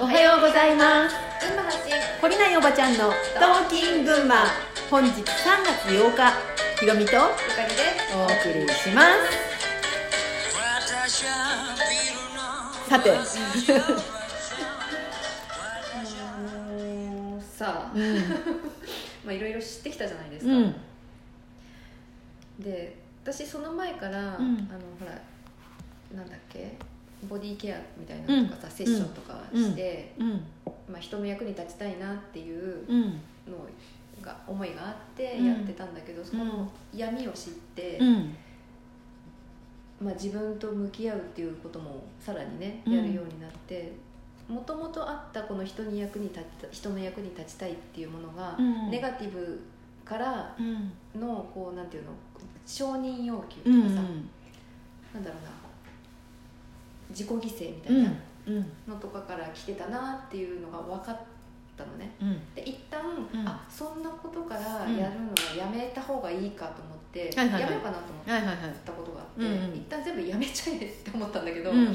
おはようございます。群馬発信懲りないおばちゃんのトーキン群馬本日3月8日。ひろみとゆかりです。お送りします。さてあのーさあうん。まあいろいろ知ってきたじゃないですか、うん。で私その前から、ん。あのほらなんだっけ？ボディケアみたいなのとかさ、セッションとかして、うん。まあ、人の役に立ちたいなっていううん。のが思いがあってうん。やってたんだけど、その闇を知って、うん。まあ、自分と向き合うっていうこともさらにねうん。やるようになってもともとあったこの人に役に立ち人の役に立ちたいっていうものが、うん。ネガティブからうん。のこうなんていうの承認要求とうん。かさ、なんだろうな自己犠牲みたいなうんのとかから来てたなっていうのが分かったのね。うん。で一旦、うん。あそんなことからやるのはやめた方がいいかと思って、はいはいはい。やめようかなと思って。はいはいはい。たことがあって、うんうん。一旦全部やめちゃえって思ったんだけど、うん。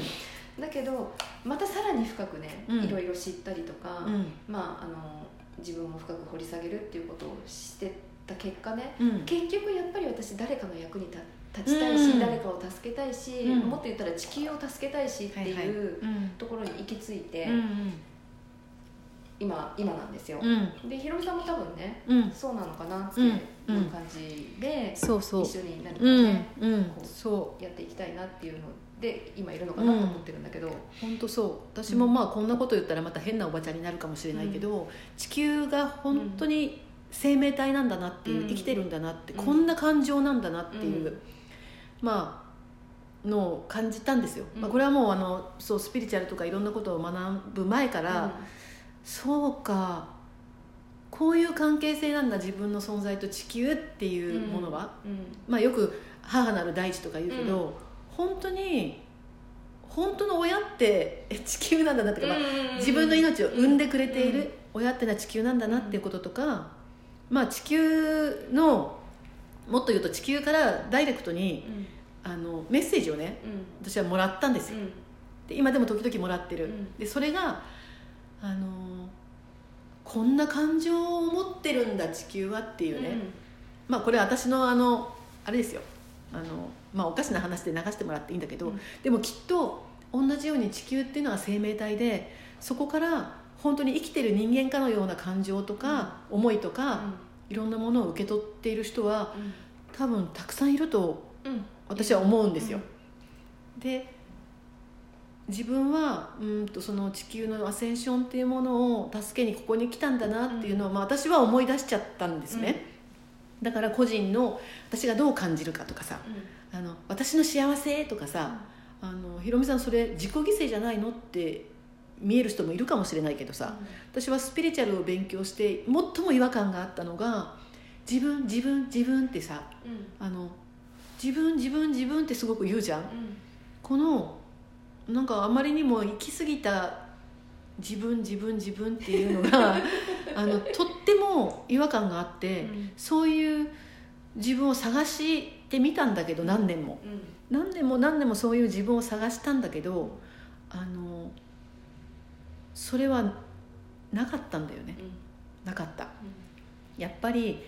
だけどまたさらに深くね、うん。いろいろ知ったりとか、うん。まああの自分を深く掘り下げるっていうことをしてた結果ねうん。結局やっぱり私誰かの役に立立ちたいし、うん。誰かを助けたいし、うん。もっと言ったら地球を助けたいしってはいううん。ところに行き着いて、うん今今なんですよ、うん。でひろみさんも多分ねうん。そうなのかなってうん。いう感じで、そうそう。一緒に何かうん。ね、うん。こうそやっていきたいなっていうので今いるのかなと思ってるんだけど、う本当そう。私もまあこんなこと言ったらまた変なおばちゃんになるかもしれないけど、地球が本当に生命体なんだなっていう、うん。生きてるんだなって、うんこんな感情なんだなっていう、うんまあのを感じたんですよ、うん。まあ、これはもうあのそうスピリチュアルとかいろんなことを学ぶ前から、そうかこういう関係性なんだ自分の存在と地球っていうものは、うん。まあ、よく母なる大地とか言うけど、本当に本当の親ってえ地球なんだなっていうか、まあ自分の命を産んでくれている親ってのは地球なんだなっていうこととか、まあ、地球のもっと言うと地球からダイレクトにうん。あのメッセージをねうん。私はもらったんですよ。うん。で今でも時々もらってる、うん。でそれがあのこんな感情を持ってるんだ地球はっていうね、まあこれは私のあのあれですよ。あの、まあ、おかしな話で流してもらっていいんだけど、うん。でもきっと同じように地球っていうのは生命体でそこから本当に生きてる人間かのような感情とか、思いとか、いろんなものを受け取っている人は多分たくさんいるとうん。うん私は思うんですよ、で自分はうんとその地球のアセンションっていうものを助けにここに来たんだなっていうのを、まあ、私は思い出しちゃったんですね、だから個人の私がどう感じるかとかさあの私の幸せとかさ、あのひろみさんそれ自己犠牲じゃないのって見える人もいるかもしれないけどさ、私はスピリチュアルを勉強して最も違和感があったのが自分自分自分ってさうん。あの自分自分自分ってすごく言うじゃん。このなんかあまりにも行き過ぎた自分自分自分っていうのが あのとっても違和感があって、うん。そういう自分を探してみたんだけど何年も。何年も何年もそういう自分を探したんだけどあのそれはなかったんだよね。なかった。やっぱり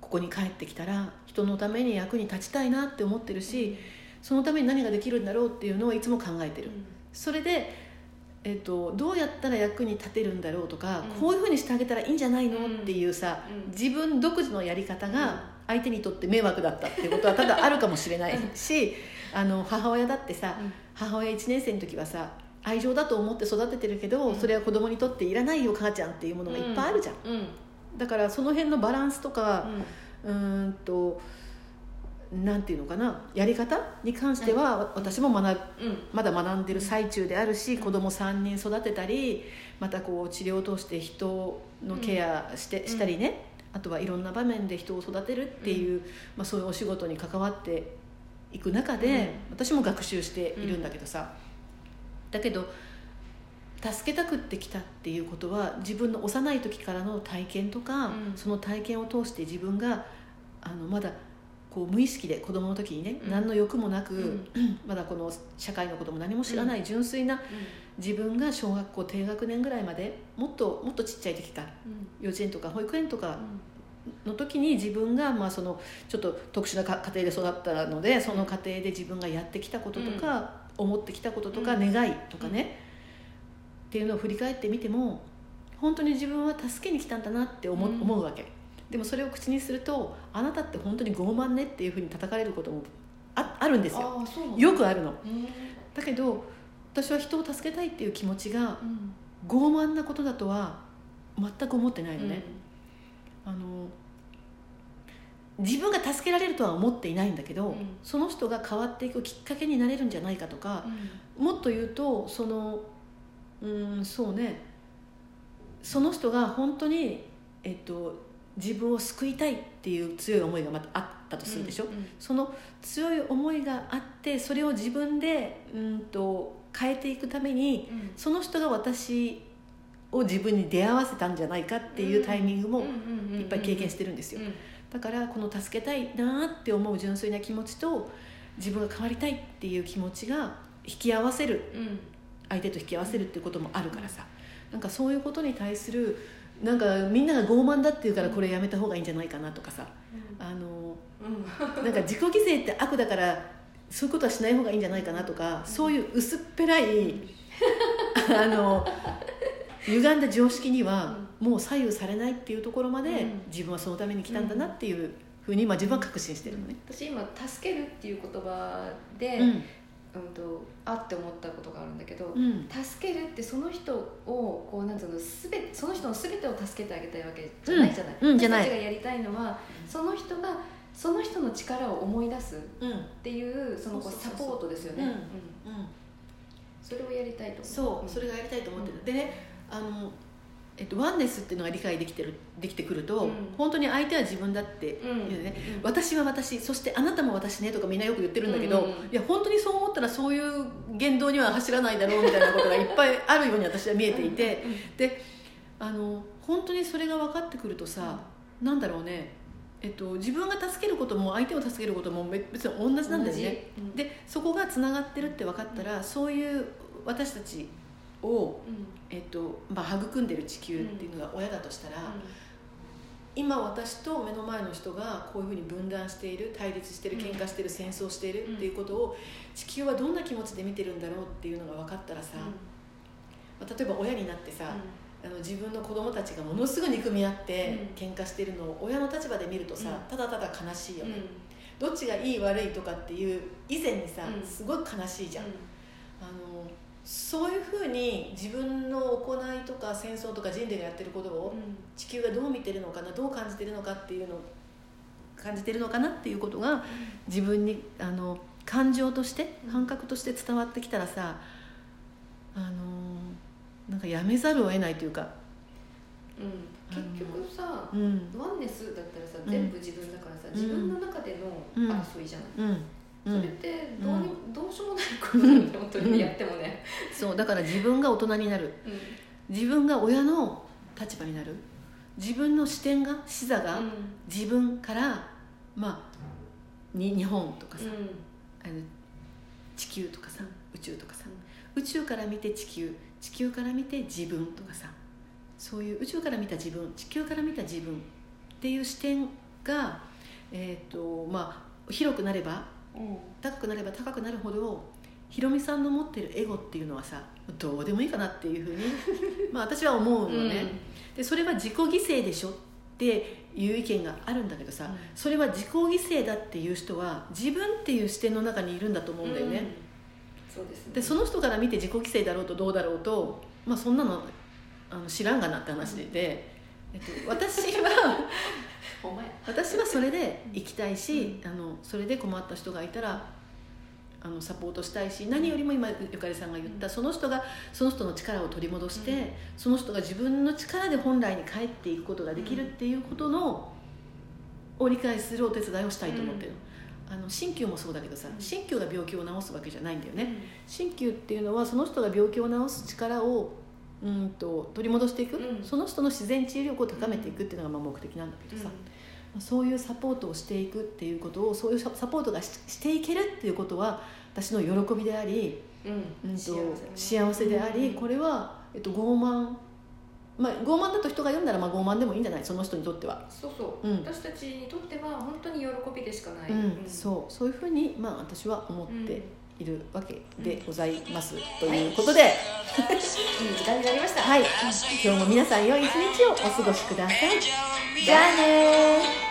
ここに帰ってきたら人のために役に立ちたいなって思ってるしそのために何ができるんだろうっていうのをいつも考えてる。それで、えっとどうやったら役に立てるんだろうとか、うん。こういうふうにしてあげたらいいんじゃないの、うんっていうさうん。自分独自のやり方が相手にとって迷惑だったっていうことはただあるかもしれないしあの母親だってさ母親1年生の時はさ愛情だと思って育ててるけど、うん。それは子供にとっていらないよ母ちゃんっていうものがいっぱいあるじゃん、うんだからその辺のバランスとか、うーんとなんていうのかなやり方に関しては、私も学ぶうん。まだ学んでる最中であるし、うん。子供3人育てたりまたこう治療を通して人のケアして,、ん。したりね。あとはいろんな場面で人を育てるっていう、まあ、そういうお仕事に関わっていく中で、私も学習しているんだけどさ、だけど助けたくってきたっていうことは自分の幼い時からの体験とか、うん。その体験を通して自分があのまだこう無意識で子供の時にね、うん。何の欲もなく、うん。まだこの社会のことも何も知らない純粋な自分が小学校低学年ぐらいまでもっともっとちっちゃい時か幼稚園とか保育園とかの時に自分がまあそのちょっと特殊なか家庭で育ったのでその家庭で自分がやってきたこととか、思ってきたこととか、うん。願いとかね、っていうのを振り返ってみても本当に自分は助けに来たんだなって思,、ううん。思うわけ。でもそれを口にするとあなたって本当に傲慢ねっていうふうに叩かれることもああるんですよ。ああそうなんだ。よくあるの。うん。だけど私は人を助けたいっていう気持ちがうん。傲慢なことだとは全く思ってないのね、あの自分が助けられるとは思っていないんだけど、うん。その人が変わっていくきっかけになれるんじゃないかとか、もっと言うとそのうんそうね。その人が本当に、えっと、自分を救いたいっていう強い思いがまたあったとするでしょ、うんその強い思いがあってそれを自分でうんと変えていくためにうん。その人が私を自分に出会わせたんじゃないかっていうタイミングもいっぱい経験してるんですよ。うんだからこの助けたいなって思う純粋な気持ちと自分が変わりたいっていう気持ちが引き合わせるうん。相手と引き合わせるっていうこともあるからさ。なんかそういうことに対するなんかみんなが傲慢だっていうからこれやめた方がいいんじゃないかなとかさ。あのうん。なんか自己犠牲って悪だからそういうことはしない方がいいんじゃないかなとかそういう薄っぺらいあの歪んだ常識にはもう左右されないっていうところまでうん。自分はそのために来たんだなっていうふうに、まあ、自分は確信してるのね。私今「助ける」っていう言葉で、うん。うんとあって思ったことがあるんだけど、うん。助けるってその人をこうなんつうのすべその人の全てを助けてあげたいわけじゃないじゃない、私たちがやりたいのはその人がその人の力を思い出すっうんていうそのこうサポートですよね、うん。うん。うん。それをやりたいとそうそれがやりたいと思ってる、でねあの、えっと、ワンネスっていうのが理解できてるできてくると、うん。本当に相手は自分だってうん。いうね、うん私は私そしてあなたも私ねとかみんなよく言ってるんだけど、うん。うんいや本当にそう思ったらそういう言動には走らないだろうみたいなことがいっぱいあるように私は見えていて、であの本当にそれが分かってくるとさ、なんだろうね、えっと、自分が助けることも相手を助けることも別別に同じなんだよね。うん。でそこがつながってるって分かったら、そういう私たちを、うん。えっとまあ、育んでる地球っていうのが親だとしたら、今私と目の前の人がこういうふうに分断している対立してるうん。喧嘩してる戦争しているっていうことを地球はどんな気持ちで見てるんだろうっていうのが分かったらさ、まあ例えば親になってさ、あの自分の子供たちがものすごい憎み合ってうん。喧嘩してるのを親の立場で見るとさ、うん。ただただ悲しいようん。ね、どっちがいい悪いとかっていう以前にさ、うん。すごい悲しいじゃん。あのそういうふうに自分の行いとか戦争とか人類がやってることを地球がどう見てるのかなどう感じてるのかっていうのを感じてるのかなっていうことが自分にあの感情としてうん。感覚として伝わってきたらさあのなんかやめざるを得ないというか、うん。結局さうん。ワンネスだったらさうん。全部自分だからさ、うん自分の中での争いじゃない、うん。うそれっん、てどうに、どうしようもないことだ本当にやってもね、そうだから自分が大人になる。自分が親の立場になる。自分の視点が視座が自分からまあに日本とかさ、あの地球とかさ宇宙とかさ宇宙から見て地球地球から見て自分とかさそういう宇宙から見た自分地球から見た自分っていう視点が、えーとまあ、広くなれば高くなれば高くなるほどひろみさんの持ってるエゴっていうのはさどうでもいいかなっていうふうに まあ私は思うのね、でそれは自己犠牲でしょっていう意見があるんだけどさ、うん。それは自己犠牲だっていう人は自分っていう視点の中にいるんだと思うんだよね、そうですね。でその人から見て自己犠牲だろうとどうだろうと、まあ、そんなのあの知らんがなって話で、えっと、私は私はそれで行きたいし、あのそれで困った人がいたらあのサポートしたいし何よりも今ゆかりさんが言ったその人がその人の力を取り戻して、うん。その人が自分の力で本来に帰っていくことができるっていうことの、を理解するお手伝いをしたいと思ってる、あの鍼灸もそうだけどさうん。鍼灸が病気を治すわけじゃないんだよね、ね鍼灸っていうのはその人が病気を治す力をうんと取り戻していく、うん。その人の自然治癒力を高めていくっていうのがまあ目的なんだけどさ、そういうサポートをしていくっていうことをそういうサポートがししていけるっていうことは私の喜びであり、うん。うん、と幸幸せであり、うん。これは、えっと、傲慢、まあ、傲慢だと人が読んだらまあ傲慢でもいいんじゃない？その人にとっては。そうそう、うん。私たちにとっては本当に喜びでしかない、うん。そう。そういうふうに、まあ、私は思っているわけでございます、ということで、いい時間になりました。はい、今日も皆さん良い一日をお過ごしください。じゃあねー